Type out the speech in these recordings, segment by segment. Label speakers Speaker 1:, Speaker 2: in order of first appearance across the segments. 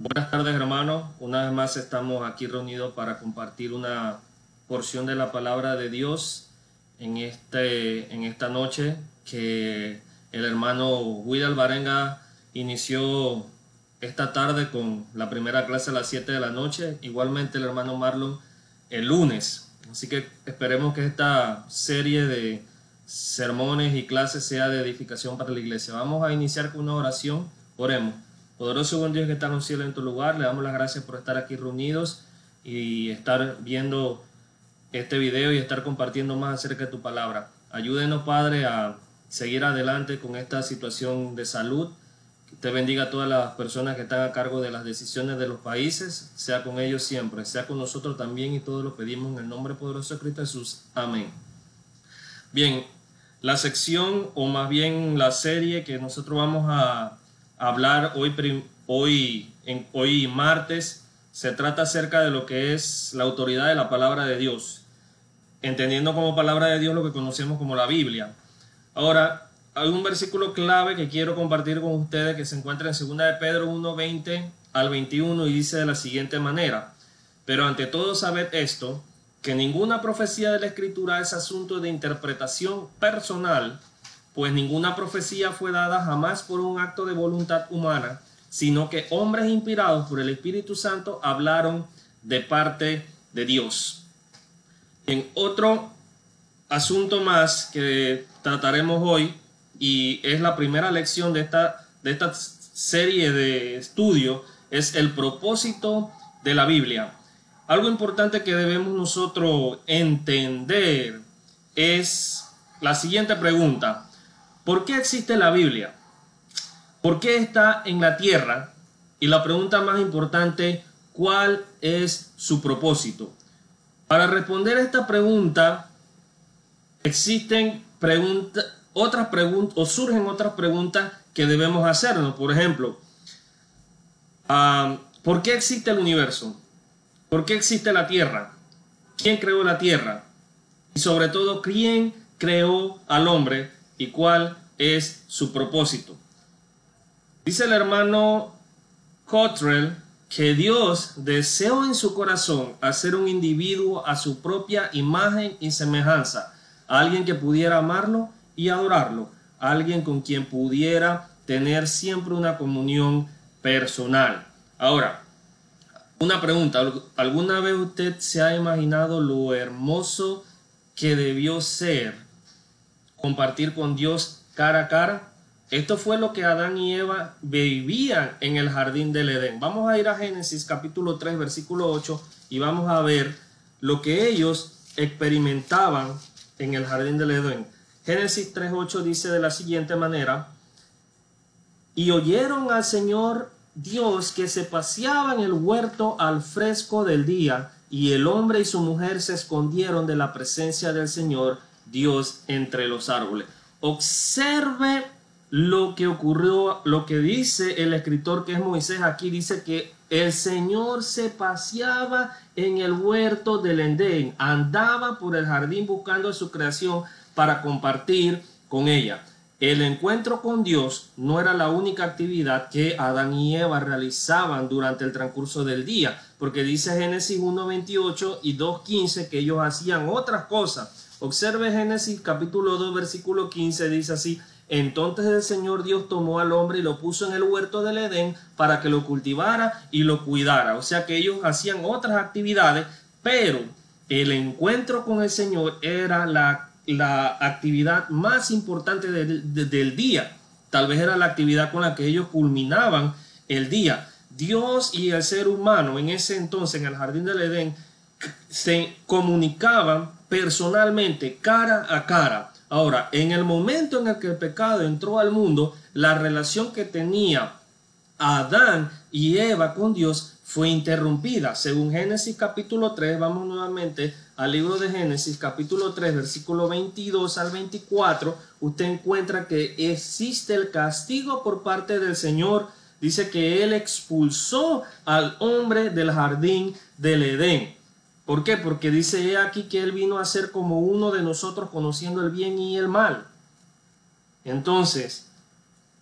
Speaker 1: Buenas tardes hermanos, una vez más estamos aquí reunidos para compartir una porción de la palabra de Dios en, este, en esta noche que el hermano Will Alvarenga inició esta tarde con la primera clase a las 7 de la noche, igualmente el hermano Marlon el lunes. Así que esperemos que esta serie de sermones y clases sea de edificación para la iglesia. Vamos a iniciar con una oración. Oremos. Poderoso buen Dios que está en un cielo en tu lugar, le damos las gracias por estar aquí reunidos y estar viendo este video y estar compartiendo más acerca de tu palabra. Ayúdenos, Padre, a seguir adelante con esta situación de salud. Que te bendiga a todas las personas que están a cargo de las decisiones de los países, sea con ellos siempre, sea con nosotros también y todos lo pedimos en el nombre poderoso de Cristo Jesús. Amén. Bien, la sección o más bien la serie que nosotros vamos a hablar hoy, hoy, en, hoy martes se trata acerca de lo que es la autoridad de la palabra de Dios, entendiendo como palabra de Dios lo que conocemos como la Biblia. Ahora, hay un versículo clave que quiero compartir con ustedes que se encuentra en 2 de Pedro 1, 20 al 21 y dice de la siguiente manera, pero ante todo sabed esto, que ninguna profecía de la Escritura es asunto de interpretación personal, pues ninguna profecía fue dada jamás por un acto de voluntad humana, sino que hombres inspirados por el Espíritu Santo hablaron de parte de Dios. En otro asunto más que trataremos hoy, y es la primera lección de esta, de esta serie de estudio, es el propósito de la Biblia. Algo importante que debemos nosotros entender es la siguiente pregunta. ¿Por qué existe la Biblia? ¿Por qué está en la tierra? Y la pregunta más importante, ¿cuál es su propósito? Para responder a esta pregunta, existen otras preguntas o surgen otras preguntas que debemos hacernos. Por ejemplo, ah, ¿por qué existe el universo? ¿Por qué existe la tierra? ¿Quién creó la tierra? Y sobre todo, ¿quién creó al hombre y cuál es su propósito. Dice el hermano Cottrell que Dios deseó en su corazón hacer un individuo a su propia imagen y semejanza, alguien que pudiera amarlo y adorarlo, alguien con quien pudiera tener siempre una comunión personal. Ahora, una pregunta, ¿alguna vez usted se ha imaginado lo hermoso que debió ser compartir con Dios cara a cara. Esto fue lo que Adán y Eva vivían en el jardín del Edén. Vamos a ir a Génesis capítulo 3 versículo 8 y vamos a ver lo que ellos experimentaban en el jardín del Edén. Génesis 3.8 dice de la siguiente manera, y oyeron al Señor Dios que se paseaba en el huerto al fresco del día, y el hombre y su mujer se escondieron de la presencia del Señor Dios entre los árboles. Observe lo que ocurrió, lo que dice el escritor que es Moisés. Aquí, dice que el Señor se paseaba en el huerto del Endén, andaba por el jardín buscando su creación para compartir con ella. El encuentro con Dios no era la única actividad que Adán y Eva realizaban durante el transcurso del día, porque dice Génesis 1.28 y 2.15 que ellos hacían otras cosas Observe Génesis capítulo 2 versículo 15, dice así, entonces el Señor Dios tomó al hombre y lo puso en el huerto del Edén para que lo cultivara y lo cuidara. O sea que ellos hacían otras actividades, pero el encuentro con el Señor era la, la actividad más importante del día. Tal vez era la actividad con la que ellos culminaban el día. Dios y el ser humano en ese entonces, en el jardín del Edén, se comunicaban personalmente, cara a cara. Ahora, en el momento en el que el pecado entró al mundo, la relación que tenía Adán y Eva con Dios fue interrumpida. Según Génesis capítulo 3, vamos nuevamente al libro de Génesis capítulo 3, versículo 22 al 24, usted encuentra que existe el castigo por parte del Señor. Dice que Él expulsó al hombre del jardín del Edén. ¿Por qué? Porque dice aquí que Él vino a ser como uno de nosotros conociendo el bien y el mal. Entonces,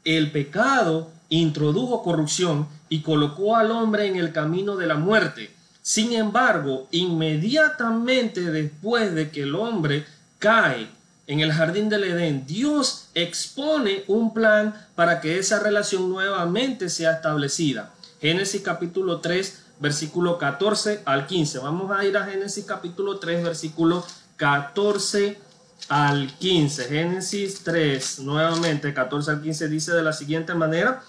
Speaker 1: el pecado introdujo corrupción y colocó al hombre en el camino de la muerte. Sin embargo, inmediatamente después de que el hombre cae en el jardín del Edén, Dios expone un plan para que esa relación nuevamente sea establecida. Génesis capítulo 3, versículo 14 al 15. Vamos a ir a Génesis capítulo 3, versículo 14 al 15. Génesis 3, nuevamente 14 al 15 dice de la siguiente manera.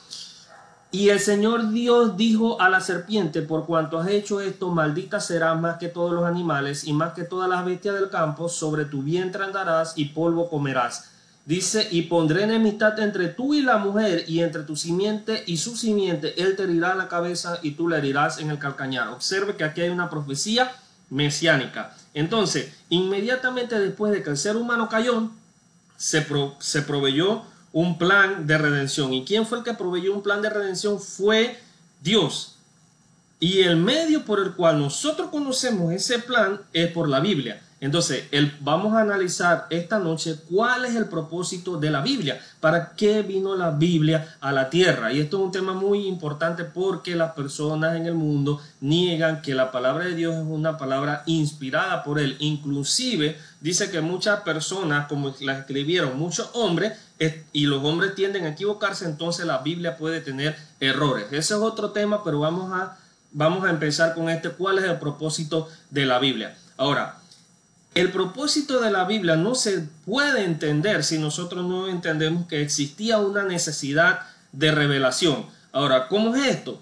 Speaker 1: Y el Señor Dios dijo a la serpiente, por cuanto has hecho esto, maldita serás más que todos los animales y más que todas las bestias del campo, sobre tu vientre andarás y polvo comerás. Dice, y pondré enemistad entre tú y la mujer, y entre tu simiente y su simiente, él te herirá la cabeza y tú le herirás en el calcañar. Observe que aquí hay una profecía mesiánica. Entonces, inmediatamente después de que el ser humano cayó, se, se proveyó un plan de redención. ¿Y quién fue el que proveyó un plan de redención? Fue Dios. Y el medio por el cual nosotros conocemos ese plan es por la Biblia. Entonces, el, vamos a analizar esta noche cuál es el propósito de la Biblia, para qué vino la Biblia a la tierra. Y esto es un tema muy importante porque las personas en el mundo niegan que la palabra de Dios es una palabra inspirada por Él. Inclusive dice que muchas personas, como las escribieron muchos hombres, y los hombres tienden a equivocarse, entonces la Biblia puede tener errores. Ese es otro tema, pero vamos a, vamos a empezar con este. ¿Cuál es el propósito de la Biblia? Ahora, el propósito de la Biblia no se puede entender si nosotros no entendemos que existía una necesidad de revelación. Ahora, ¿cómo es esto?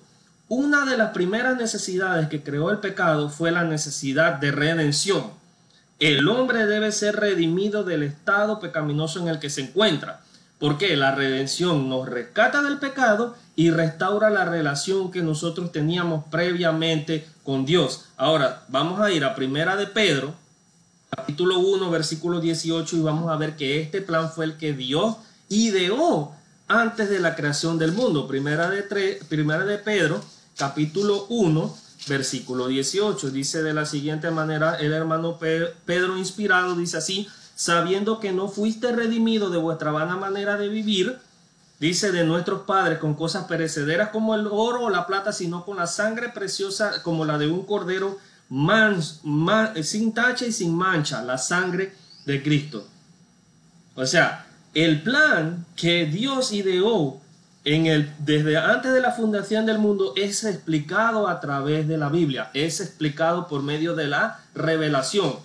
Speaker 1: Una de las primeras necesidades que creó el pecado fue la necesidad de redención. El hombre debe ser redimido del estado pecaminoso en el que se encuentra. Porque la redención nos rescata del pecado y restaura la relación que nosotros teníamos previamente con Dios. Ahora, vamos a ir a Primera de Pedro, capítulo 1, versículo 18, y vamos a ver que este plan fue el que Dios ideó antes de la creación del mundo. Primera de, primera de Pedro, capítulo 1, versículo 18. Dice de la siguiente manera, el hermano Pedro inspirado dice así, sabiendo que no fuiste redimido de vuestra vana manera de vivir, dice de nuestros padres con cosas perecederas como el oro o la plata, sino con la sangre preciosa como la de un cordero sin tacha y sin mancha, la sangre de Cristo. O sea, el plan que Dios ideó en el, desde antes de la fundación del mundo es explicado a través de la Biblia, es explicado por medio de la revelación.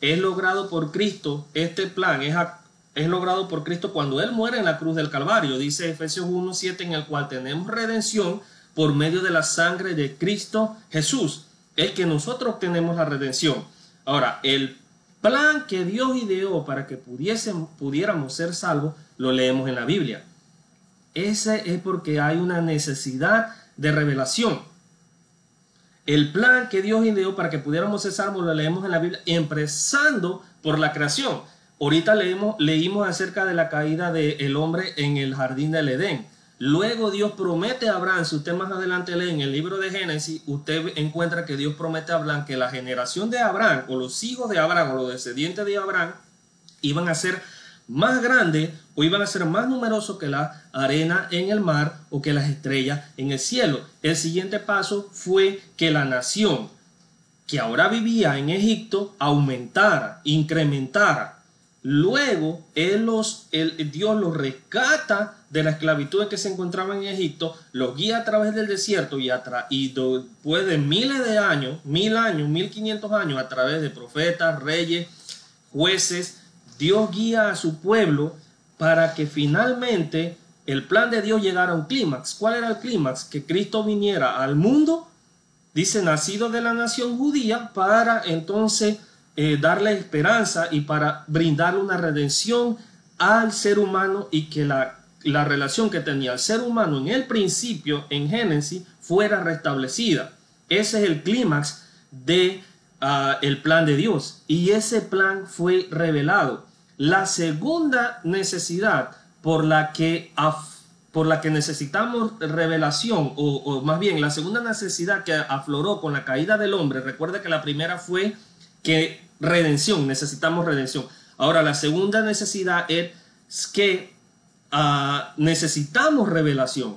Speaker 1: Es logrado por Cristo, este plan es, es logrado por Cristo cuando Él muere en la cruz del Calvario, dice Efesios 1.7, en el cual tenemos redención por medio de la sangre de Cristo Jesús, el que nosotros tenemos la redención. Ahora, el plan que Dios ideó para que pudiésemos, pudiéramos ser salvos, lo leemos en la Biblia. Ese es porque hay una necesidad de revelación. El plan que Dios ideó para que pudiéramos ser salvos lo leemos en la Biblia, empezando por la creación. Ahorita leímos, leímos acerca de la caída del hombre en el jardín del Edén. Luego Dios promete a Abraham, si usted más adelante lee en el libro de Génesis, usted encuentra que Dios promete a Abraham que la generación de Abraham, o los hijos de Abraham, o los descendientes de Abraham, iban a ser más grandes o iban a ser más numerosos que la arena en el mar o que las estrellas en el cielo. El siguiente paso fue que la nación que ahora vivía en Egipto aumentara, incrementara. Luego él los, el, Dios los rescata de la esclavitud en que se encontraban en Egipto, los guía a través del desierto y, y después de miles de años, mil años, mil quinientos años, a través de profetas, reyes, jueces, Dios guía a su pueblo para que finalmente el plan de Dios llegara a un clímax. ¿Cuál era el clímax? Que Cristo viniera al mundo, dice, nacido de la nación judía, para entonces eh, darle esperanza y para brindarle una redención al ser humano y que la, la relación que tenía el ser humano en el principio, en Génesis, fuera restablecida. Ese es el clímax de ah, el plan de Dios y ese plan fue revelado. La segunda necesidad por la que, por la que necesitamos revelación, o, más bien la segunda necesidad que afloró con la caída del hombre, recuerda que la primera fue que redención, necesitamos redención. Ahora, la segunda necesidad es que ah, necesitamos revelación.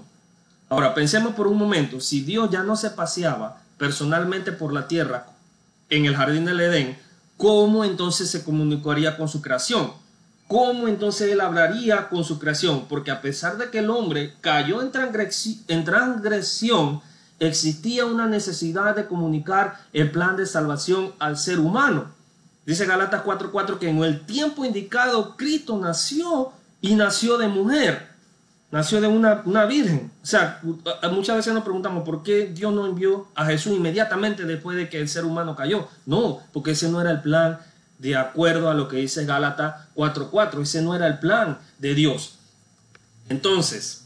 Speaker 1: Ahora, pensemos por un momento, si Dios ya no se paseaba personalmente por la tierra en el jardín del Edén, ¿cómo entonces se comunicaría con su creación? ¿Cómo entonces él hablaría con su creación? Porque a pesar de que el hombre cayó en transgresión, existía una necesidad de comunicar el plan de salvación al ser humano. Dice Galatas 4:4 que en el tiempo indicado Cristo nació y nació de mujer, nació de una, una, virgen. O sea, muchas veces nos preguntamos por qué Dios no envió a Jesús inmediatamente después de que el ser humano cayó. No, porque ese no era el plan de acuerdo a lo que dice Gálatas 4:4, ese no era el plan de Dios. Entonces,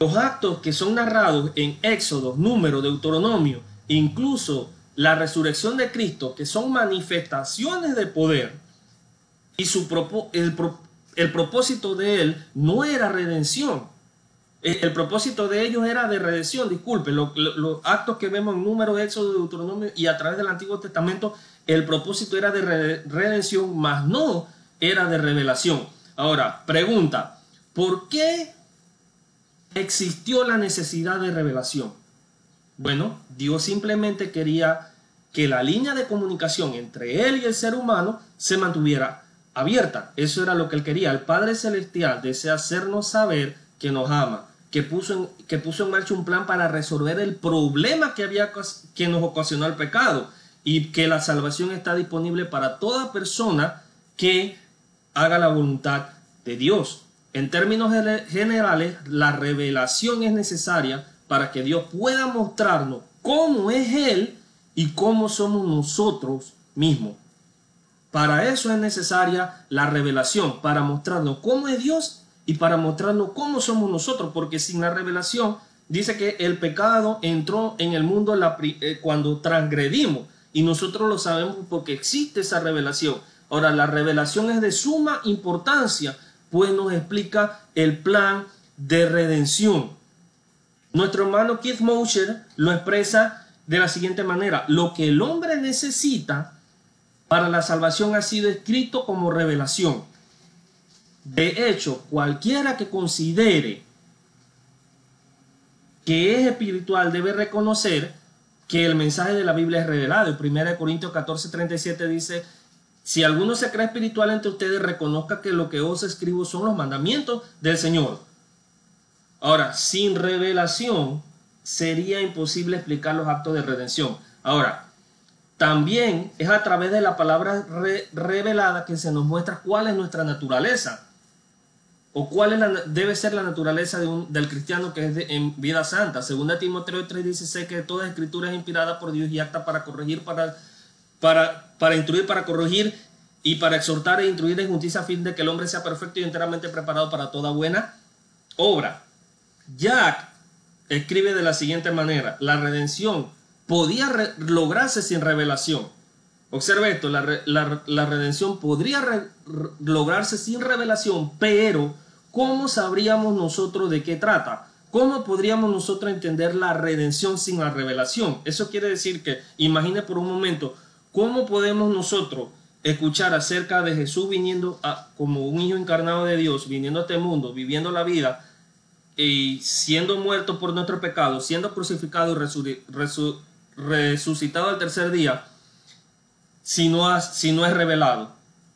Speaker 1: los actos que son narrados en Éxodo, Número, Deuteronomio, incluso la resurrección de Cristo, que son manifestaciones de poder, y su el, el propósito de él no era redención. El, propósito de ellos era de redención, disculpe, los actos que vemos en Número, Éxodo, Deuteronomio y a través del Antiguo Testamento, el propósito era de redención, mas no era de revelación. Ahora, pregunta, ¿por qué existió la necesidad de revelación? Bueno, Dios simplemente quería que la línea de comunicación entre Él y el ser humano se mantuviera abierta. Eso era lo que Él quería. El Padre Celestial desea hacernos saber que nos ama, que puso en, que puso en marcha un plan para resolver el problema que, había, que nos ocasionó el pecado y que la salvación está disponible para toda persona que haga la voluntad de Dios. En términos generales, la revelación es necesaria para que Dios pueda mostrarnos cómo es Él y cómo somos nosotros mismos. Para eso es necesaria la revelación, para mostrarnos cómo es Dios y para mostrarnos cómo somos nosotros, porque sin la revelación dice que el pecado entró en el mundo eh, cuando transgredimos y nosotros lo sabemos porque existe esa revelación. Ahora, la revelación es de suma importancia pues nos explica el plan de redención. Nuestro hermano Keith Mosher lo expresa de la siguiente manera. Lo que el hombre necesita para la salvación ha sido escrito como revelación. De hecho, cualquiera que considere que es espiritual debe reconocer que el mensaje de la Biblia es revelado. En 1 Corintios 14, 37 dice, si alguno se cree espiritual entre ustedes, reconozca que lo que os escribo son los mandamientos del Señor. Ahora, sin revelación sería imposible explicar los actos de redención. Ahora, también es a través de la palabra revelada que se nos muestra cuál es nuestra naturaleza o cuál es la, debe ser la naturaleza de un, del cristiano que es en vida santa. Según Timoteo 3:16 que toda escritura es inspirada por Dios y acta para corregir, para para, para instruir, para corregir y para exhortar e instruir en justicia a fin de que el hombre sea perfecto y enteramente preparado para toda buena obra. Jack escribe de la siguiente manera, la redención podía lograrse sin revelación. Observe esto, la, redención podría lograrse sin revelación, pero ¿cómo sabríamos nosotros de qué trata? ¿Cómo podríamos nosotros entender la redención sin la revelación? Eso quiere decir que, imagine por un momento, ¿Cómo podemos nosotros escuchar acerca de Jesús viniendo como un hijo encarnado de Dios, viniendo a este mundo, viviendo la vida y siendo muerto por nuestro pecado, siendo crucificado y resucitado al tercer día, si no, si no es revelado?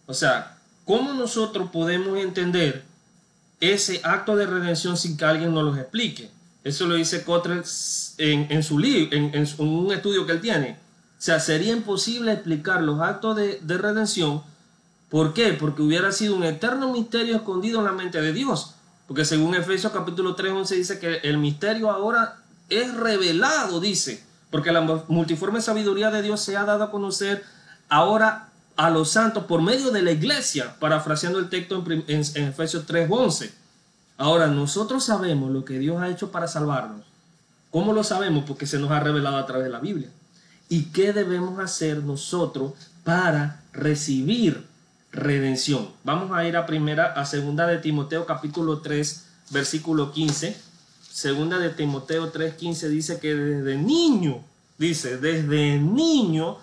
Speaker 1: O sea, ¿cómo nosotros podemos entender ese acto de redención sin que alguien nos lo explique? Eso lo dice Cottrell en, su libro, en un estudio que él tiene. O sea, sería imposible explicar los actos de, redención. ¿Por qué? Porque hubiera sido un eterno misterio escondido en la mente de Dios. Porque según Efesios capítulo 3, 11 dice que el misterio ahora es revelado, dice. Porque la multiforme sabiduría de Dios se ha dado a conocer ahora a los santos por medio de la iglesia, parafraseando el texto en, Efesios 3, 11. Ahora, nosotros sabemos lo que Dios ha hecho para salvarnos. ¿Cómo lo sabemos? Porque se nos ha revelado a través de la Biblia y qué debemos hacer nosotros para recibir redención. Vamos a ir a primera a segunda de Timoteo capítulo 3 versículo 15. Segunda de Timoteo 3:15 dice que desde niño, dice, desde niño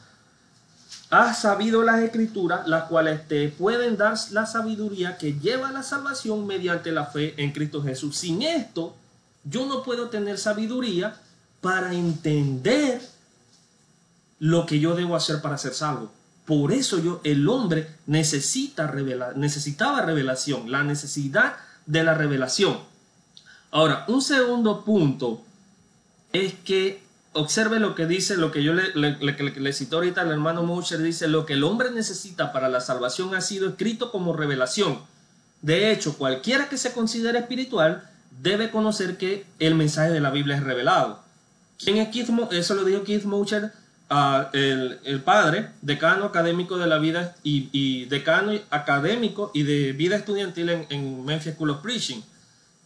Speaker 1: has sabido las escrituras, las cuales te pueden dar la sabiduría que lleva la salvación mediante la fe en Cristo Jesús. Sin esto, Yo no puedo tener sabiduría para entender lo que yo debo hacer para ser salvo. Por eso yo, el hombre necesita necesitaba revelación, la necesidad de la revelación. Ahora, un segundo punto es que observe lo que dice, lo que yo le, le, citó ahorita al hermano Mosher, dice, lo que el hombre necesita para la salvación ha sido escrito como revelación. De hecho, cualquiera que se considere espiritual debe conocer que el mensaje de la Biblia es revelado. ¿Quién es Keith Eso lo dijo Keith El, padre, decano académico de la vida y, decano académico y de vida estudiantil en, en Memphis School of Preaching.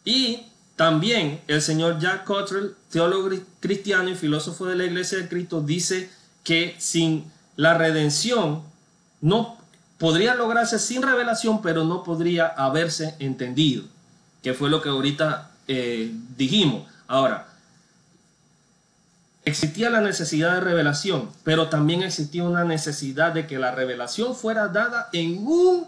Speaker 1: Y también el señor Jack Cottrell, teólogo cristiano y filósofo de la Iglesia de Cristo, dice que sin la redención no podría lograrse sin revelación, pero no podría haberse entendido, que fue lo que ahorita eh, dijimos. Ahora, existía la necesidad de revelación, pero también existía una necesidad de que la revelación fuera dada en un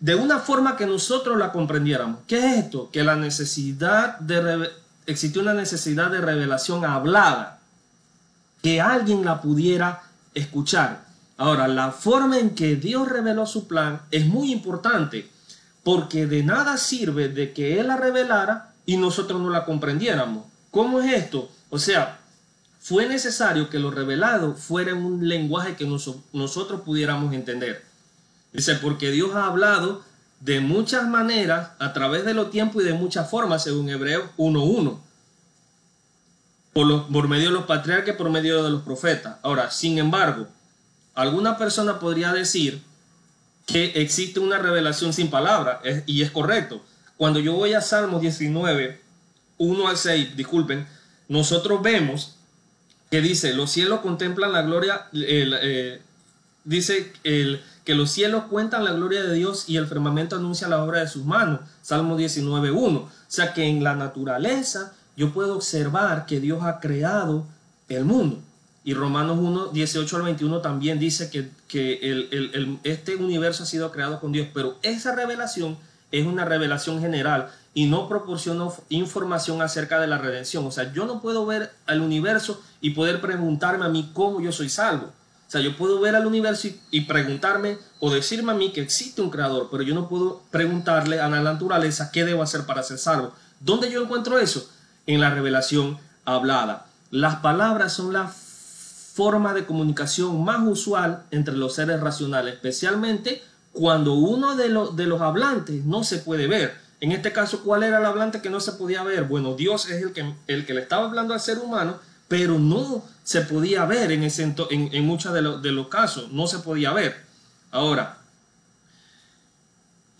Speaker 1: de una forma que nosotros la comprendiéramos. ¿Qué es esto? Que la necesidad de existió una necesidad de revelación hablada, que alguien la pudiera escuchar. Ahora, la forma en que Dios reveló su plan es muy importante, porque de nada sirve de que Él la revelara y nosotros no la comprendiéramos. ¿Cómo es esto? O sea, fue necesario que lo revelado fuera en un lenguaje que nosotros pudiéramos entender. Dice, porque Dios ha hablado de muchas maneras, a través de los tiempos y de muchas formas, según Hebreos 1.1. Por, por medio de los patriarcas, por medio de los profetas. Ahora, sin embargo, alguna persona podría decir que existe una revelación sin palabra, y es correcto. Cuando yo voy a Salmos 19, 1 al 6, disculpen, nosotros vemos que dice, los cielos contemplan la gloria, eh, dice el que los cielos cuentan la gloria de Dios y el firmamento anuncia la obra de sus manos. Salmo 19.1. O sea que en la naturaleza yo puedo observar que Dios ha creado el mundo. Y Romanos 1, 18 al 21 también dice que, que este universo ha sido creado con Dios. Pero esa revelación es una revelación general y no proporciona información acerca de la redención. O sea, yo no puedo ver al universo y poder preguntarme a mí cómo yo soy salvo. O sea, yo puedo ver al universo y, preguntarme o decirme a mí que existe un creador, pero yo no puedo preguntarle a la naturaleza qué debo hacer para ser salvo. ¿Dónde yo encuentro eso? En la revelación hablada. Las palabras son la forma de comunicación más usual entre los seres racionales, especialmente cuando uno de, los, de los hablantes no se puede ver. En este caso, ¿cuál era el hablante que no se podía ver? Bueno, Dios es el que, el que le estaba hablando al ser humano pero no se podía ver en, en, muchos de, los casos, no se podía ver. Ahora,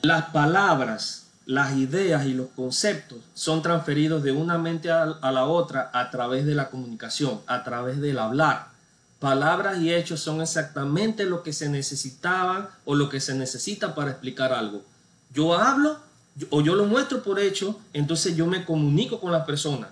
Speaker 1: las palabras, las ideas y los conceptos son transferidos de una mente a, la otra a través de la comunicación, a través del hablar. Palabras y hechos son exactamente lo que se necesitaban o lo que se necesita para explicar algo. Yo hablo o yo lo muestro por hecho, entonces yo me comunico con la persona.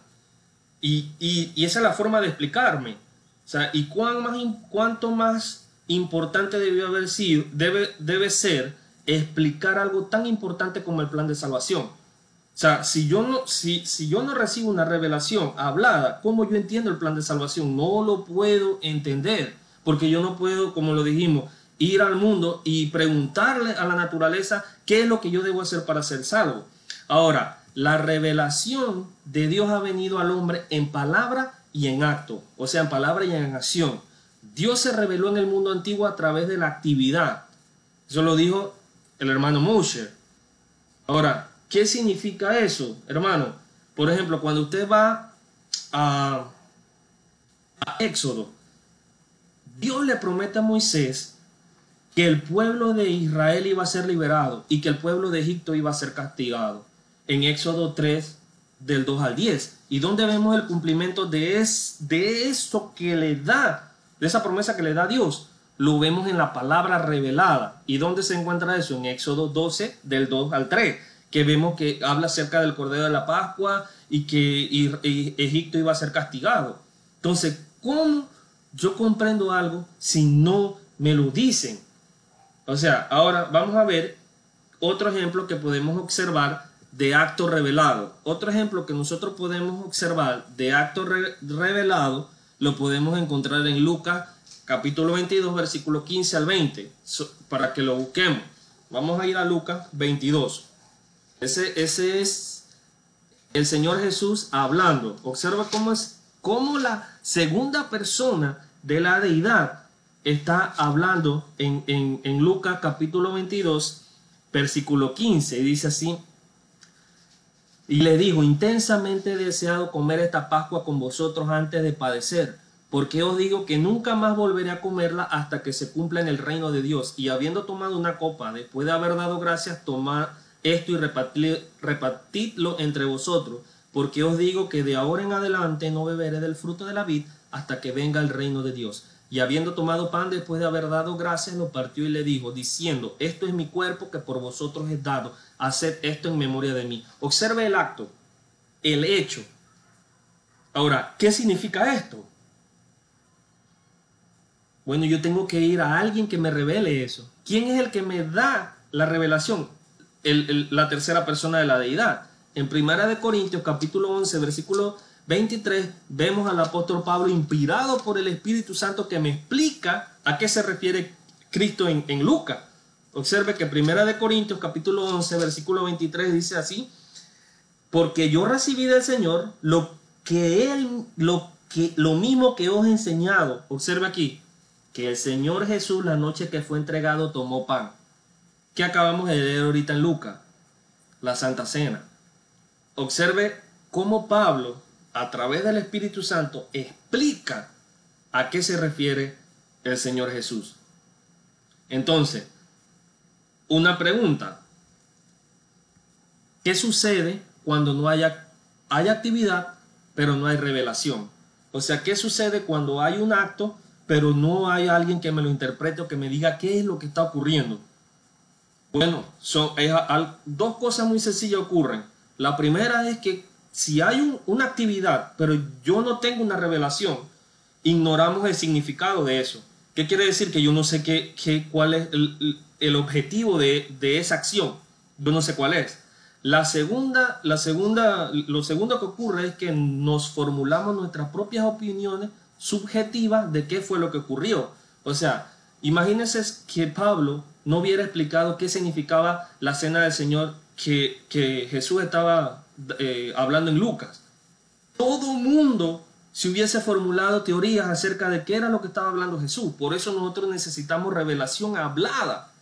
Speaker 1: Y, esa es la forma de explicarme. O sea, y cuán más, cuánto más importante debió haber sido, debe, debe ser explicar algo tan importante como el plan de salvación. O sea, si yo no, si, si yo no recibo una revelación hablada, ¿cómo yo entiendo el plan de salvación? No lo puedo entender, porque yo no puedo, como lo dijimos, ir al mundo y preguntarle a la naturaleza qué es lo que yo debo hacer para ser salvo. Ahora, la revelación de Dios ha venido al hombre en palabra y en acto, o sea, en palabra y en acción. Dios se reveló en el mundo antiguo a través de la actividad. Eso lo dijo el hermano Moshe. Ahora, ¿qué significa eso, hermano? Por ejemplo, cuando usted va a, a Éxodo, Dios le promete a Moisés que el pueblo de Israel iba a ser liberado y que el pueblo de Egipto iba a ser castigado en Éxodo 3 del 2 al 10. ¿Y dónde vemos el cumplimiento de, es, de eso que le da, de esa promesa que le da Dios? Lo vemos en la palabra revelada. ¿Y dónde se encuentra eso? En Éxodo 12 del 2 al 3, que vemos que habla acerca del Cordero de la Pascua y que Egipto iba a ser castigado. Entonces, ¿cómo yo comprendo algo si no me lo dicen? O sea, ahora vamos a ver otro ejemplo que podemos observar de acto revelado. Otro ejemplo que nosotros podemos observar de acto revelado lo podemos encontrar en Lucas capítulo 22, versículo 15 al 20, para que lo busquemos. Vamos a ir a Lucas 22. Ese, ese es el Señor Jesús hablando. Observa cómo es cómo la segunda persona de la deidad está hablando en, en, en Lucas capítulo 22, versículo 15. Y dice así, y le dijo, intensamente he deseado comer esta Pascua con vosotros antes de padecer, porque os digo que nunca más volveré a comerla hasta que se cumpla en el reino de Dios. Y habiendo tomado una copa, después de haber dado gracias, tomad esto y repartidlo entre vosotros, porque os digo que de ahora en adelante no beberé del fruto de la vid hasta que venga el reino de Dios. Y habiendo tomado pan después de haber dado gracias, lo partió y le dijo, diciendo, esto es mi cuerpo que por vosotros es dado, haced esto en memoria de mí. Observe el acto, el hecho. Ahora, ¿qué significa esto? Bueno, yo tengo que ir a alguien que me revele eso. ¿Quién es el que me da la revelación? la tercera persona de la deidad. En Primera de Corintios, capítulo 11, versículo 23 vemos al apóstol Pablo inspirado por el Espíritu Santo que me explica a qué se refiere Cristo en, en Lucas. Observe que Primera de Corintios capítulo 11 versículo 23 dice así, porque yo recibí del Señor lo que él lo que lo mismo que os he enseñado. Observe aquí que el Señor Jesús la noche que fue entregado tomó pan. ¿Qué acabamos de leer ahorita en Lucas? La Santa Cena. Observe cómo Pablo a través del Espíritu Santo explica a qué se refiere el Señor Jesús. Entonces, una pregunta. ¿Qué sucede cuando no haya, hay actividad, pero no hay revelación? O sea, ¿qué sucede cuando hay un acto, pero no hay alguien que me lo interprete o que me diga qué es lo que está ocurriendo? Bueno, son, dos cosas muy sencillas ocurren. La primera es que si hay una actividad, pero yo no tengo una revelación, ignoramos el significado de eso. ¿Qué quiere decir? Que yo no sé qué, qué cuál es el, objetivo de, de, esa acción. Yo no sé cuál es. La segunda, la segunda, lo segundo que ocurre es que nos formulamos nuestras propias opiniones subjetivas de qué fue lo que ocurrió. O sea, imagínense que Pablo no hubiera explicado qué significaba la cena del Señor que, que Jesús estaba eh, hablando en Lucas. Todo mundo si hubiese formulado teorías acerca de qué era lo que estaba hablando Jesús. Por eso nosotros necesitamos revelación hablada.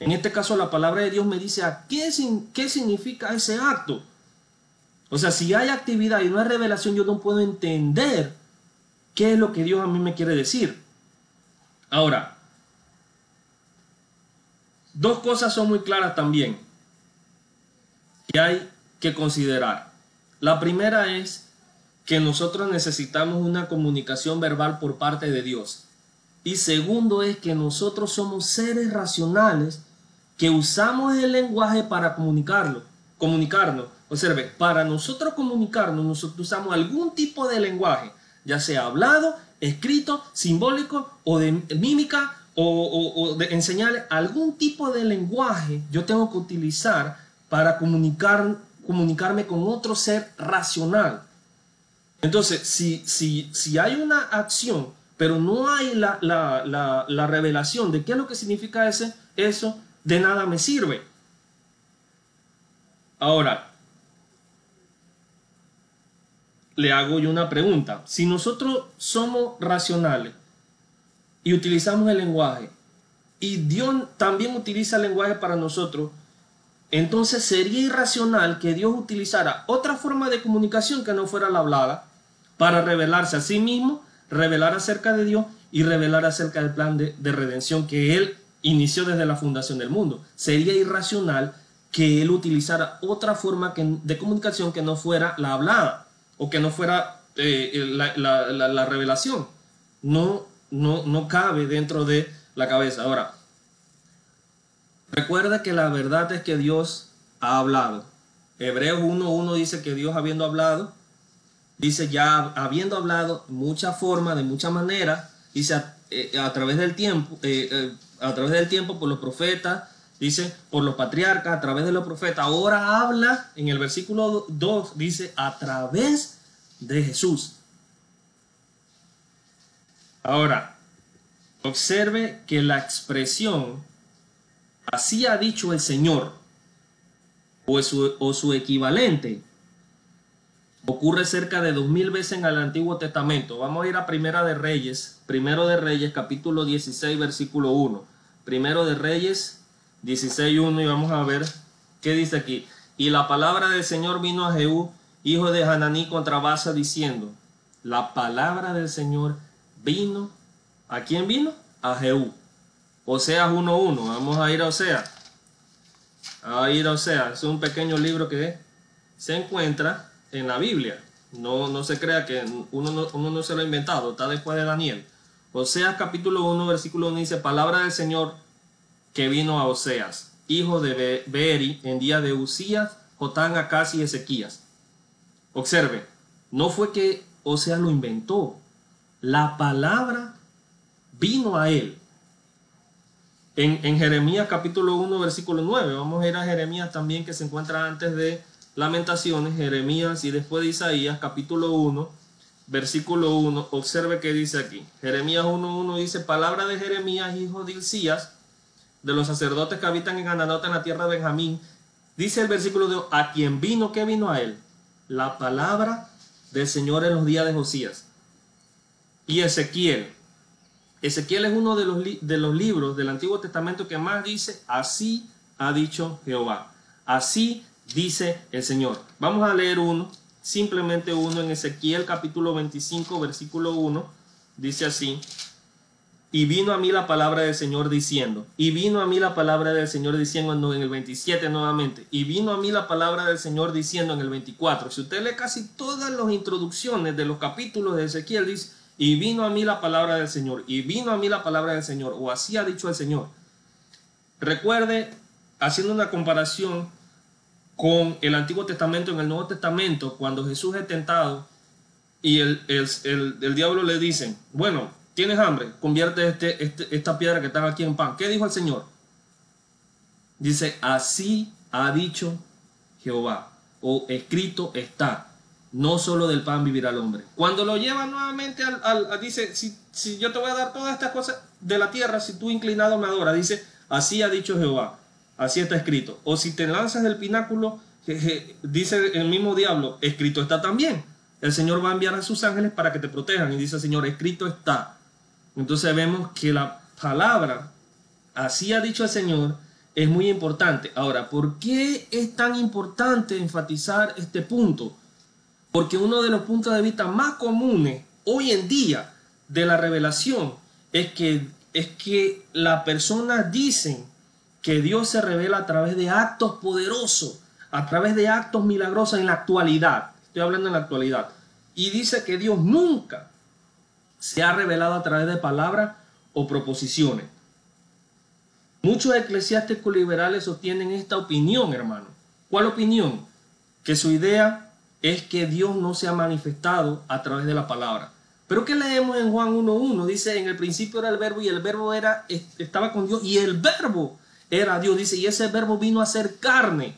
Speaker 1: En este caso la palabra de Dios me dice a qué, qué significa ese acto. O sea, si hay actividad y no hay revelación, yo no puedo entender qué es lo que Dios a mí me quiere decir. Ahora, dos cosas son muy claras también. Que hay que considerar. La primera es que nosotros necesitamos una comunicación verbal por parte de Dios. Y segundo es que nosotros somos seres racionales que usamos el lenguaje para comunicarlo, comunicarnos. Observe, para nosotros comunicarnos, nosotros usamos algún tipo de lenguaje, ya sea hablado, escrito, simbólico o de mímica o, o de enseñar algún tipo de lenguaje yo tengo que utilizar para comunicar comunicarme con otro ser racional. Entonces, si, si, si hay una acción, pero no hay la, la, revelación de qué es lo que significa ese, eso, de nada me sirve. Ahora, le hago yo una pregunta. Si nosotros somos racionales y utilizamos el lenguaje, y Dios también utiliza el lenguaje para nosotros, entonces sería irracional que Dios utilizara otra forma de comunicación que no fuera la hablada para revelarse a sí mismo, revelar acerca de Dios y revelar acerca del plan de, redención que Él inició desde la fundación del mundo. Sería irracional que Él utilizara otra forma de comunicación que no fuera la hablada o que no fuera eh, la, revelación. No, no, no cabe dentro de la cabeza. Ahora, Recuerda que la verdad es que Dios ha hablado. Hebreos 1.1 dice que Dios habiendo hablado, dice ya habiendo hablado mucha forma, de mucha manera, dice a, eh, través del tiempo, eh, eh, a través del tiempo por los profetas dice, por los patriarcas, a través de los profetas. Ahora habla, en el versículo 2, dice, a través de Jesús. Ahora, observe que la expresión, así ha dicho el Señor, o su, o su equivalente, ocurre cerca de dos mil veces en el Antiguo Testamento. Vamos a ir a Primera de Reyes, Primero de Reyes, capítulo 16, versículo 1. Primero de Reyes 16.1 y vamos a ver qué dice aquí. Y la palabra del Señor vino a Jehú, hijo de Hananí, contra Basa, diciendo, la palabra del Señor vino, ¿a quién vino? A Jehú. Oseas 1.1, vamos a ir a Oseas. A ir a Oseas, es un pequeño libro que se encuentra en la Biblia. No, no se crea que uno no, uno no se lo ha inventado, está después de Daniel. Oseas capítulo 1, versículo 1 dice, palabra del Señor que vino a Oseas, hijo de Beeri, en día de Usías, Jotán, Acas y Ezequías. Observe, no fue que Oseas lo inventó, la palabra vino a él. En, Jeremías capítulo 1, versículo 9, vamos a ir a Jeremías también que se encuentra antes de Lamentaciones, Jeremías y después de Isaías capítulo 1, versículo 1, observe qué dice aquí. Jeremías 1.1 dice, palabra de Jeremías, hijo de Ilcías, de los sacerdotes que habitan en Ananota en la tierra de Benjamín, dice el versículo de a quien vino, ¿qué vino a él? La palabra del Señor en los días de Josías. Y Ezequiel. Ezequiel es uno de los, de los libros del Antiguo Testamento que más dice, así ha dicho Jehová. Así dice el Señor. Vamos a leer uno, simplemente uno en Ezequiel capítulo 25, versículo 1. Dice así, y vino a mí la palabra del Señor diciendo, y vino a mí la palabra del Señor diciendo en el 27 nuevamente, y vino a mí la palabra del Señor diciendo en el 24. Si usted lee casi todas las introducciones de los capítulos de Ezequiel, dice, y vino a mí la palabra del Señor, y vino a mí la palabra del Señor, o así ha dicho el Señor. Recuerde, haciendo una comparación con el Antiguo Testamento, en el Nuevo Testamento, cuando Jesús es tentado y el, el, el, el diablo le dice, bueno, tienes hambre, convierte este, este, esta piedra que está aquí en pan. ¿Qué dijo el Señor? Dice, así ha dicho Jehová, o escrito está, no solo del pan vivirá el hombre. Cuando lo lleva nuevamente al, dice, si, yo te voy a dar todas estas cosas de la tierra, si tú inclinado me adoras, dice, así ha dicho Jehová, así está escrito. O si te lanzas del pináculo, dice el mismo diablo, escrito está también. El Señor va a enviar a sus ángeles para que te protejan. Y dice Señor, escrito está. Entonces vemos que la palabra, así ha dicho el Señor, es muy importante. Ahora, ¿por qué es tan importante enfatizar este punto? Porque uno de los puntos de vista más comunes hoy en día de la revelación es que, es que las personas dicen que Dios se revela a través de actos poderosos, a través de actos milagrosos en la actualidad. Estoy hablando en la actualidad. Y dice que Dios nunca se ha revelado a través de palabras o proposiciones. Muchos eclesiásticos liberales sostienen esta opinión, hermano. ¿Cuál opinión? Que su idea es que Dios no se ha manifestado a través de la palabra. Pero ¿qué leemos en Juan 1.1? Dice, en el principio era el verbo y el verbo era, estaba con Dios y el verbo era Dios. Dice, y ese verbo vino a ser carne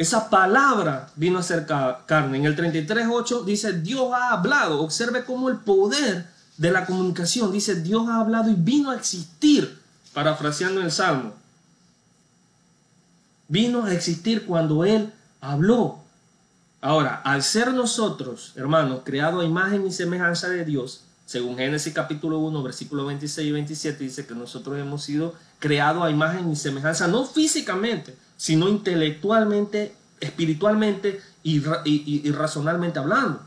Speaker 1: esa palabra vino a ser carne. En el 33.8 dice, Dios ha hablado. Observe cómo el poder de la comunicación dice, Dios ha hablado y vino a existir, parafraseando el Salmo. Vino a existir cuando Él habló. Ahora, al ser nosotros, hermanos, creados a imagen y semejanza de Dios, según Génesis capítulo 1, versículo 26 y 27, dice que nosotros hemos sido creados a imagen y semejanza, no físicamente, sino intelectualmente, espiritualmente y, y, hablando.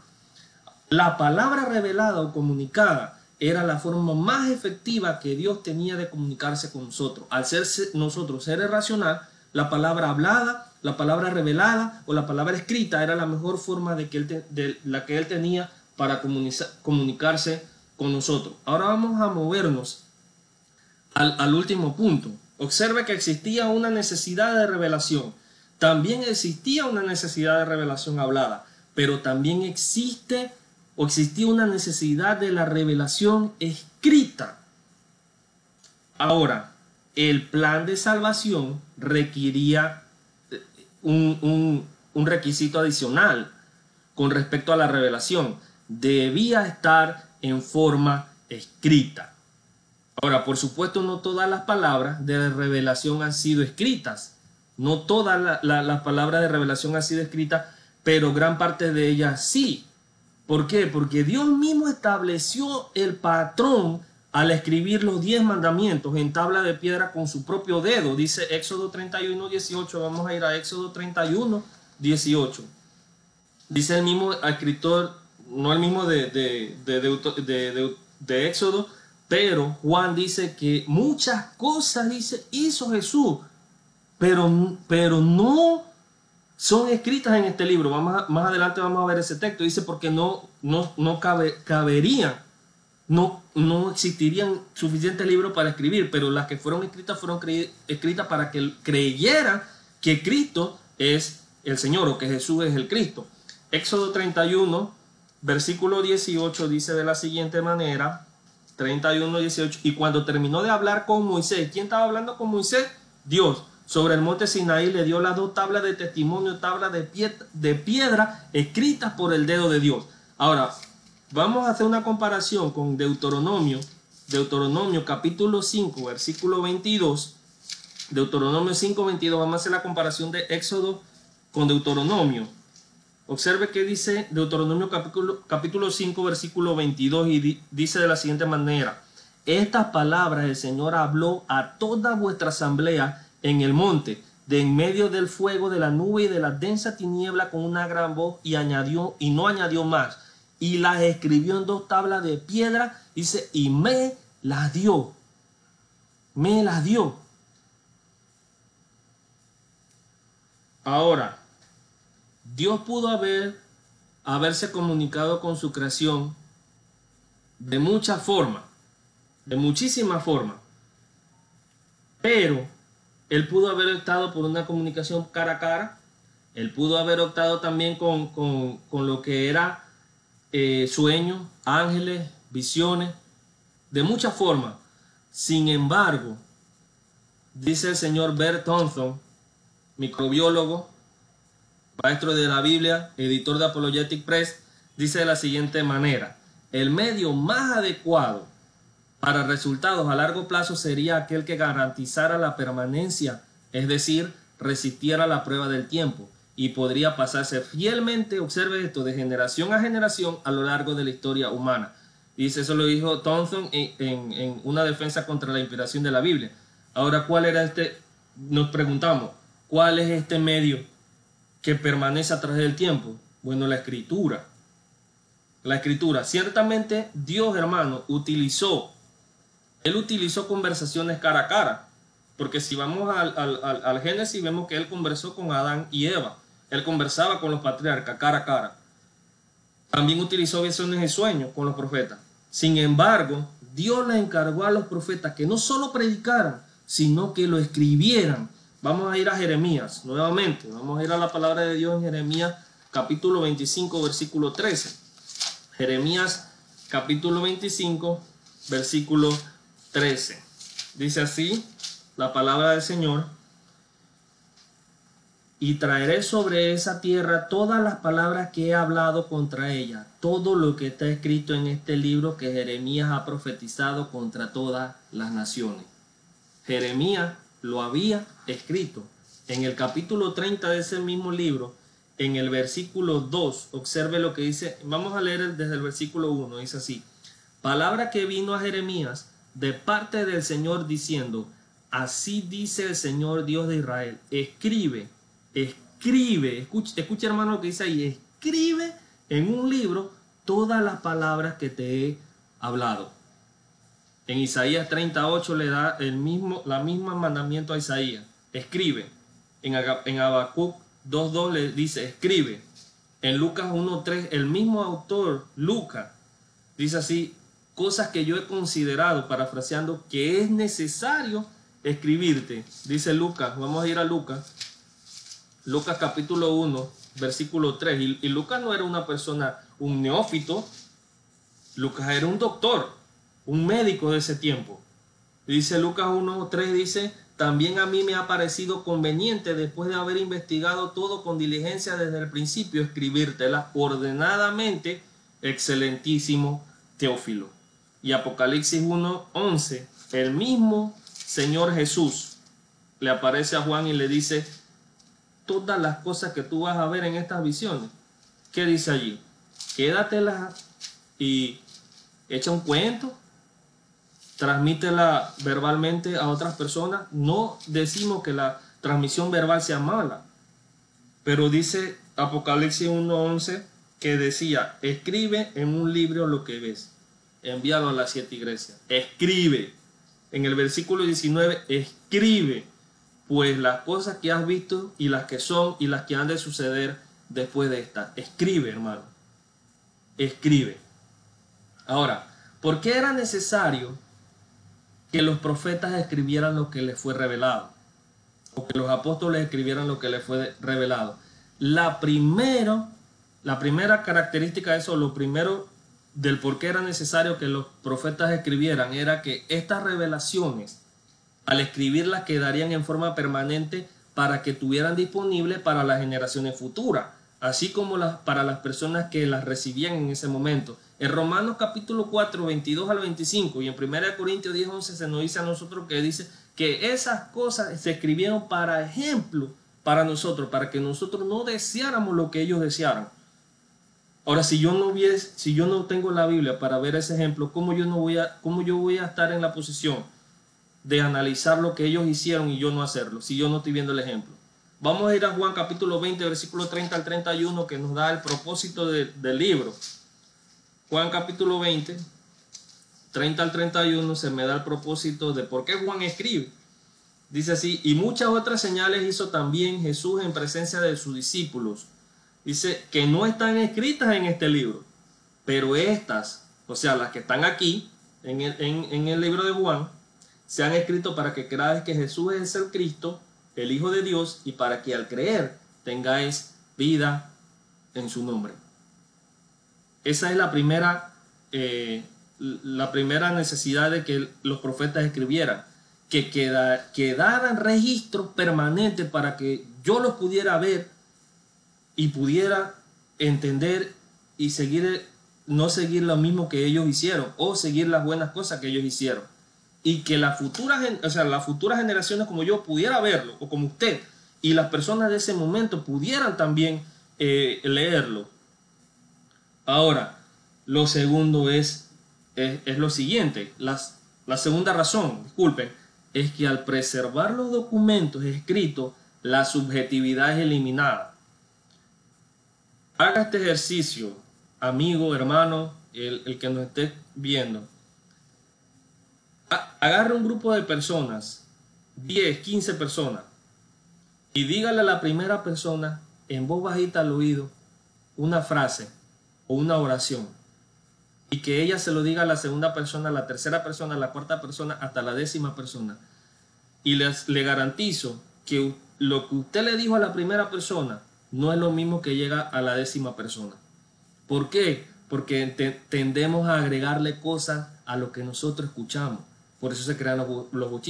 Speaker 1: La palabra revelada o comunicada era la forma más efectiva que Dios tenía de comunicarse con nosotros. Al ser nosotros seres racional, la palabra hablada, la palabra revelada o la palabra escrita era la mejor forma de, que él de la que Él tenía para comunicarse con nosotros. Ahora vamos a movernos al, al último punto. Observe que existía una necesidad de revelación. También existía una necesidad de revelación hablada, pero también existe o existía una necesidad de la revelación escrita. Ahora, el plan de salvación requería un, un requisito adicional con respecto a la revelación. Debía estar en forma escrita. Ahora, por supuesto, no todas las palabras de revelación han sido escritas. No todas las palabras de revelación han sido escritas, pero gran parte de ellas sí. ¿Por qué? Porque Dios mismo estableció el patrón al escribir los diez mandamientos en tabla de piedra con su propio dedo. Dice Éxodo 31, 18. Vamos a ir a Éxodo 31, 18. Dice el mismo escritor, no el mismo de, de, de, Éxodo, pero Juan dice que muchas cosas dice, hizo Jesús, pero, pero no son escritas en este libro. Más adelante vamos a ver ese texto. Dice porque no, no, no cabe, caberían no, no existirían suficientes libros para escribir, pero las que fueron escritas fueron escritas para que creyeran que Cristo es el Señor o que Jesús es el Cristo. Éxodo 31, versículo 18 dice de la siguiente manera, 31, 18, y cuando terminó de hablar con Moisés, ¿quién estaba hablando con Moisés? Dios. Sobre el monte Sinaí le dio las dos tablas de testimonio, tablas de, piedra, de piedra escritas por el dedo de Dios. Ahora, Vamos a hacer una comparación con Deuteronomio, Deuteronomio capítulo 5, versículo 22. Deuteronomio 5, 22. Vamos a hacer la comparación de Éxodo con Deuteronomio. Observe que dice Deuteronomio capítulo, capítulo 5, versículo 22 y dice de la siguiente manera. Estas palabras el Señor habló a toda vuestra asamblea en el monte, de en medio del fuego, de la nube y de la densa tiniebla con una gran voz y añadió y no añadió más y las escribió en dos tablas de piedra, dice, y me las dio. Me las dio. Ahora, Dios pudo haber haberse comunicado con su creación de muchas formas, de muchísimas formas. Pero él pudo haber optado por una comunicación cara a cara. Él pudo haber optado también con, con lo que era eh, sueños, ángeles, visiones, de muchas formas. Sin embargo, dice el señor Bert Thompson, microbiólogo, maestro de la Biblia, editor de Apologetic Press, dice de la siguiente manera, el medio más adecuado para resultados a largo plazo sería aquel que garantizara la permanencia, es decir, resistiera la prueba del tiempo y podría pasarse fielmente, observe esto, de generación a generación a lo largo de la historia humana. Dice, eso lo dijo Thompson en, una defensa contra la inspiración de la Biblia. Ahora, ¿cuál era este? Nos preguntamos, ¿cuál es este medio que permanece a través del tiempo? Bueno, la escritura. La escritura. Ciertamente Dios, hermano, utilizó, Él utilizó conversaciones cara a cara. Porque si vamos al, al, al Génesis, vemos que Él conversó con Adán y Eva. Él conversaba con los patriarcas cara a cara. También utilizó visiones y sueños con los profetas. Sin embargo, Dios le encargó a los profetas que no solo predicaran, sino que lo escribieran. Vamos a ir a Jeremías nuevamente. Vamos a ir a la palabra de Dios en Jeremías capítulo 25, versículo 13. Jeremías capítulo 25, versículo 13. Dice así la palabra del Señor y traeré sobre esa tierra todas las palabras que he hablado contra ella, todo lo que está escrito en este libro que Jeremías ha profetizado contra todas las naciones. Jeremías lo había escrito. En el capítulo 30 de ese mismo libro, en el versículo 2, observe lo que dice, vamos a leer desde el versículo 1, dice así, palabra que vino a Jeremías de parte del Señor diciendo, así dice el Señor Dios de Israel, escribe escribe, escucha, escucha hermano lo que dice ahí, escribe en un libro todas las palabras que te he hablado. En Isaías 38 le da el mismo, la misma mandamiento a Isaías. Escribe. En, en Habacuc 2.2 le dice, escribe. En Lucas 1.3, el mismo autor, Lucas, dice así, cosas que yo he considerado, parafraseando, que es necesario escribirte. Dice Lucas, vamos a ir a Lucas Lucas capítulo 1, versículo 3. Y, Lucas no era una persona, un neófito. Lucas era un doctor, un médico de ese tiempo. Dice Lucas 1.3, dice, también a mí me ha parecido conveniente, después de haber investigado todo con diligencia desde el principio, escribírtela ordenadamente, excelentísimo Teófilo. Y Apocalipsis 1.11, el mismo Señor Jesús le aparece a Juan y le dice todas las cosas que tú vas a ver en estas visiones. ¿Qué dice allí? Quédatelas y echa un cuento, transmítela verbalmente a otras personas. No decimos que la transmisión verbal sea mala, pero dice Apocalipsis 1.11 que decía, escribe en un libro lo que ves, envíalo a las siete iglesias, escribe. En el versículo 19, escribe, pues las cosas que has visto y las que son y las que han de suceder después de esta. Escribe, hermano. Escribe. Ahora, ¿por qué era necesario que los profetas escribieran lo que les fue revelado? O que los apóstoles escribieran lo que les fue revelado. La primera, la primera característica de eso, lo primero del por qué era necesario que los profetas escribieran, era que estas revelaciones, al escribirlas, quedarían en forma permanente para que tuvieran disponible para las generaciones futuras, así como las, para las personas que las recibían en ese momento. En Romanos capítulo 4, 22 al 25 y en 1 Corintios 10, 11 se nos dice a nosotros que dice que esas cosas se escribieron para ejemplo para nosotros, para que nosotros no deseáramos lo que ellos desearon. Ahora, si yo no hubiese, si yo no tengo la Biblia para ver ese ejemplo, ¿cómo yo, no voy a, cómo yo voy a estar en la posición de analizar lo que ellos hicieron y yo no hacerlo, si yo no estoy viendo el ejemplo? Vamos a ir a Juan capítulo 20, versículo 30 al 31, que nos da el propósito del libro. Juan capítulo 20, 30 al 31, se me da el propósito de por qué Juan escribe. Dice así, y muchas otras señales hizo también Jesús en presencia de sus discípulos. Dice que no están escritas en este libro, pero estas, o sea, las que están aquí, en el, en el libro de Juan, se han escrito para que creáis que Jesús es el Cristo, el Hijo de Dios, y para que al creer tengáis vida en su nombre. Esa es la primera, eh, la primera necesidad de que los profetas escribieran, que queda, quedaran registros permanentes para que yo los pudiera ver y pudiera entender y seguir, no seguir lo mismo que ellos hicieron o seguir las buenas cosas que ellos hicieron. Y que las futuras, o sea, las futuras generaciones como yo pudiera verlo o como usted y las personas de ese momento pudieran también eh, leerlo Ahora, lo segundo es, es, lo siguiente, las, la segunda razón, disculpen, es que al preservar los documentos escritos, la subjetividad es eliminada. Haga este ejercicio, amigo, hermano, el, el que nos esté viendo. Agarre un grupo de personas, 10, 15 personas, y dígale a la primera persona en voz bajita al oído una frase o una oración y que ella se lo diga a la segunda persona, a la tercera persona, a la cuarta persona, hasta la décima persona. Y les, le garantizo que lo que usted le dijo a la primera persona no es lo mismo que llega a la décima persona. ¿Por qué? Porque tendemos a agregarle cosas a lo que nosotros escuchamos. Por eso se crean los, los.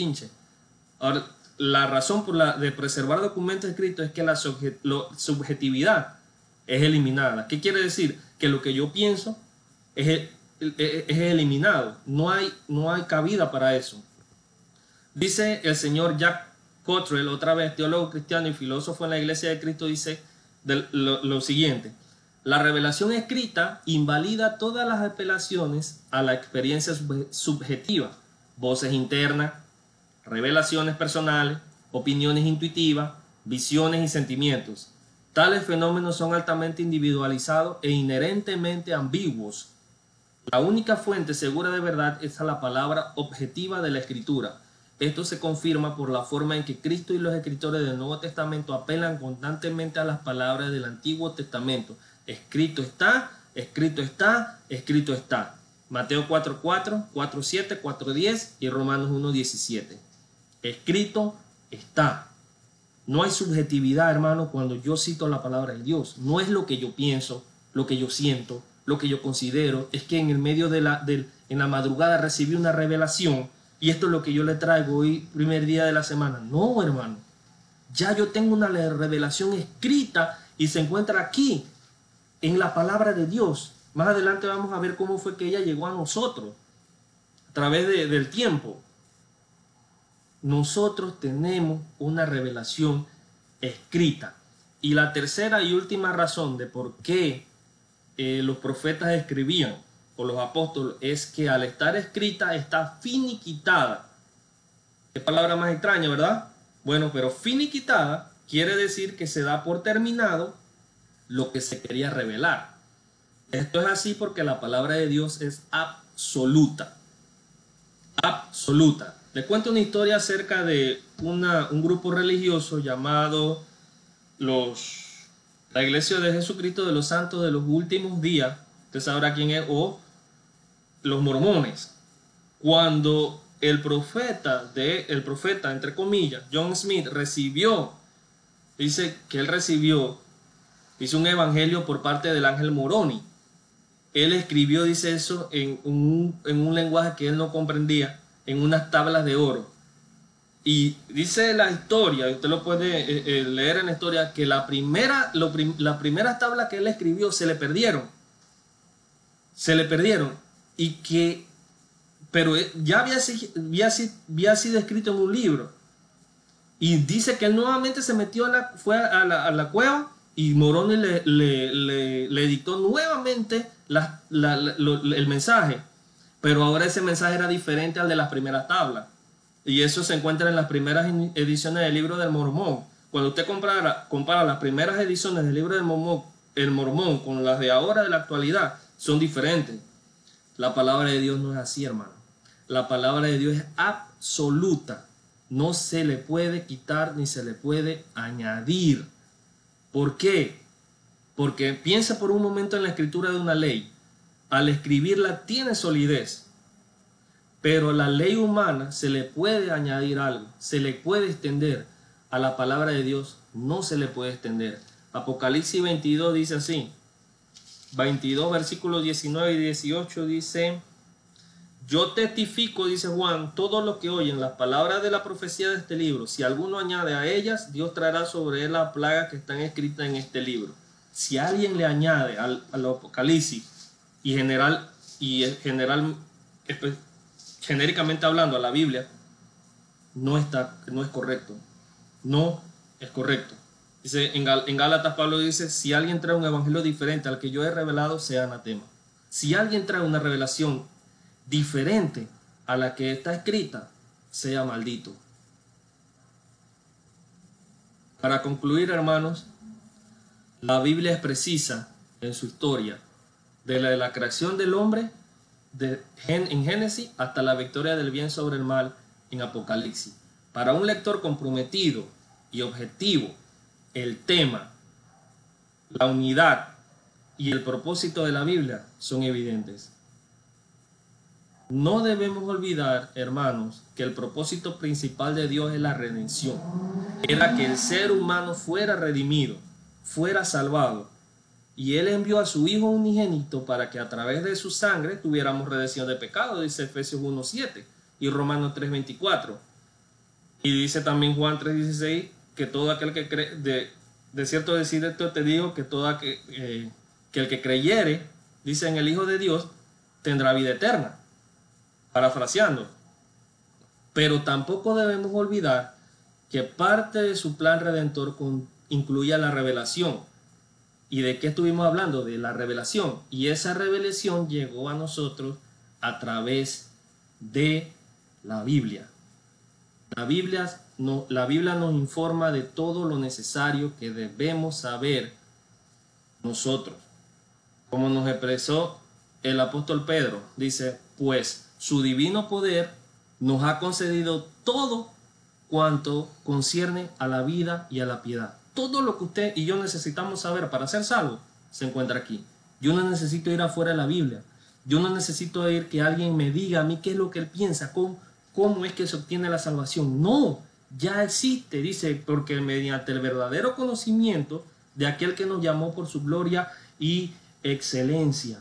Speaker 1: Ahora, la razón de preservar documentos escritos es que la subjetividad es eliminada. ¿Qué quiere decir? Que lo que yo pienso es, es, eliminado. No hay, no hay cabida para eso. Dice el señor Jack Cottrell, otra vez teólogo cristiano y filósofo en la Iglesia de Cristo, dice lo, lo siguiente. La revelación escrita invalida todas las apelaciones a la experiencia subjetiva, voces internas, revelaciones personales, opiniones intuitivas, visiones y sentimientos. Tales fenómenos son altamente individualizados e inherentemente ambiguos. La única fuente segura de verdad es la palabra objetiva de la Escritura. Esto se confirma por la forma en que Cristo y los escritores del Nuevo Testamento apelan constantemente a las palabras del Antiguo Testamento. Escrito está, escrito está, escrito está. Mateo 4.4, 4.7, 4.10 y Romanos 1.17. Escrito está. No hay subjetividad, hermano, cuando yo cito la palabra de Dios. No es lo que yo pienso, lo que yo siento, lo que yo considero. Es que en el medio de la, en la madrugada recibí una revelación y esto es lo que yo le traigo hoy, primer día de la semana. No, hermano. Ya yo tengo una revelación escrita y se encuentra aquí, en la palabra de Dios. Más adelante vamos a ver cómo fue que ella llegó a nosotros, a través del tiempo. Nosotros tenemos una revelación escrita. Y la tercera y última razón de por qué eh, los profetas escribían, o los apóstoles, es que al estar escrita está finiquitada. Qué palabra más extraña, ¿verdad? Bueno, pero finiquitada quiere decir que se da por terminado lo que se quería revelar. Esto es así porque la palabra de Dios es absoluta. Absoluta. Le cuento una historia acerca de una, un grupo religioso llamado los, la Iglesia de Jesucristo de los Santos de los Últimos Días. Usted sabrá quién es, o los mormones. Cuando el profeta de el profeta entre comillas John Smith recibió dice que él recibió hizo un evangelio por parte del ángel Moroni él escribió dice eso en un, en un lenguaje que él no comprendía en unas tablas de oro. Y dice la historia usted lo puede eh, eh, leer en la historia que la primera lo las primeras tablas que él escribió se le perdieron. Se le perdieron. Y que pero ya había, había, sido escrito en un libro. Y dice que él nuevamente se metió a la, fue a la, cueva y Moroni le, le, dictó nuevamente el mensaje. Pero ahora ese mensaje era diferente al de las primeras tablas. Y eso se encuentra en las primeras ediciones del libro del Mormón. Cuando usted compara, las primeras ediciones del libro del Mormón, el Mormón con las de ahora de la actualidad, son diferentes. La palabra de Dios no es así, hermano. La palabra de Dios es absoluta. No se le puede quitar ni se le puede añadir. ¿Por qué? Porque piensa por un momento en la escritura de una ley. Al escribirla tiene solidez. Pero la ley humana se le puede añadir algo, se le puede extender. A la palabra de Dios no se le puede extender. Apocalipsis 22 dice así. 22 versículos 19 y 18 dice, yo testifico, dice Juan, todo lo que oyen las palabras de la profecía de este libro. Si alguno añade a ellas, Dios traerá sobre él la plaga que están escritas en este libro. Si alguien le añade al, Apocalipsis y general y general genéricamente hablando a la Biblia, no está, no es correcto. No es correcto. Dice en, en Gálatas Pablo dice, si alguien trae un evangelio diferente al que yo he revelado, sea anatema. Si alguien trae una revelación diferente a la que está escrita, sea maldito. Para concluir, hermanos, la Biblia es precisa en su historia, de la, de la creación del hombre en Génesis hasta la victoria del bien sobre el mal en Apocalipsis. Para un lector comprometido y objetivo, el tema, la unidad y el propósito de la Biblia son evidentes. No debemos olvidar, hermanos, que el propósito principal de Dios es la redención. Era que el ser humano fuera redimido, fuera salvado. Y Él envió a su Hijo unigénito para que a través de su sangre tuviéramos redención de pecado, dice Efesios 1.7 y Romanos 3.24. Y dice también Juan 3.16 que todo aquel que cree, de, cierto decir esto te digo, que, todo que, eh, que el que creyere, dice en el Hijo de Dios, tendrá vida eterna parafraseando. Pero tampoco debemos olvidar que parte de su plan redentor incluía la revelación. ¿Y de qué estuvimos hablando? De la revelación. Y esa revelación llegó a nosotros a través de la Biblia. La Biblia, no, la Biblia nos informa de todo lo necesario que debemos saber nosotros. Como nos expresó el apóstol Pedro, dice, pues su divino poder nos ha concedido todo cuanto concierne a la vida y a la piedad. Todo lo que usted y yo necesitamos saber para ser salvo se encuentra aquí. Yo no necesito ir afuera de la Biblia. Yo no necesito ir que alguien me diga a mí qué es lo que él piensa, cómo, cómo es que se obtiene la salvación. No, ya existe, dice, porque mediante el verdadero conocimiento de aquel que nos llamó por su gloria y excelencia.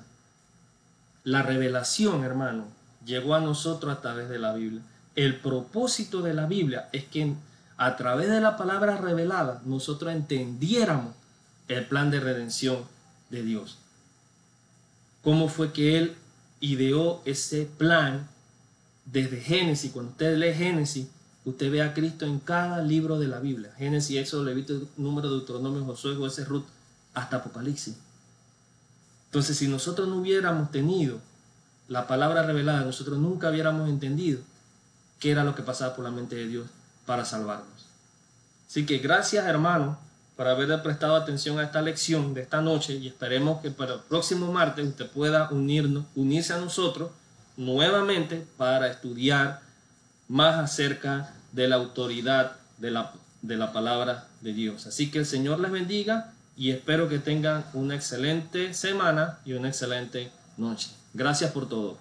Speaker 1: La revelación, hermano, llegó a nosotros a través de la Biblia. El propósito de la Biblia es que a través de la palabra revelada nosotros entendiéramos el plan de redención de Dios. Cómo fue que Él ideó ese plan desde Génesis. Cuando usted lee Génesis, usted ve a Cristo en cada libro de la Biblia. Génesis, Éxodo, Levítico, Número, Deuteronomio, Josué, Jueces, Ruth, hasta Apocalipsis. Entonces, si nosotros no hubiéramos tenido la palabra revelada, nosotros nunca hubiéramos entendido qué era lo que pasaba por la mente de Dios para salvarnos. Así que gracias, hermanos, por haber prestado atención a esta lección de esta noche y esperemos que para el próximo martes usted pueda unirnos, unirse a nosotros nuevamente para estudiar más acerca de la autoridad de la, de la palabra de Dios. Así que el Señor les bendiga y espero que tengan una excelente semana y una excelente noche. Gracias por todo.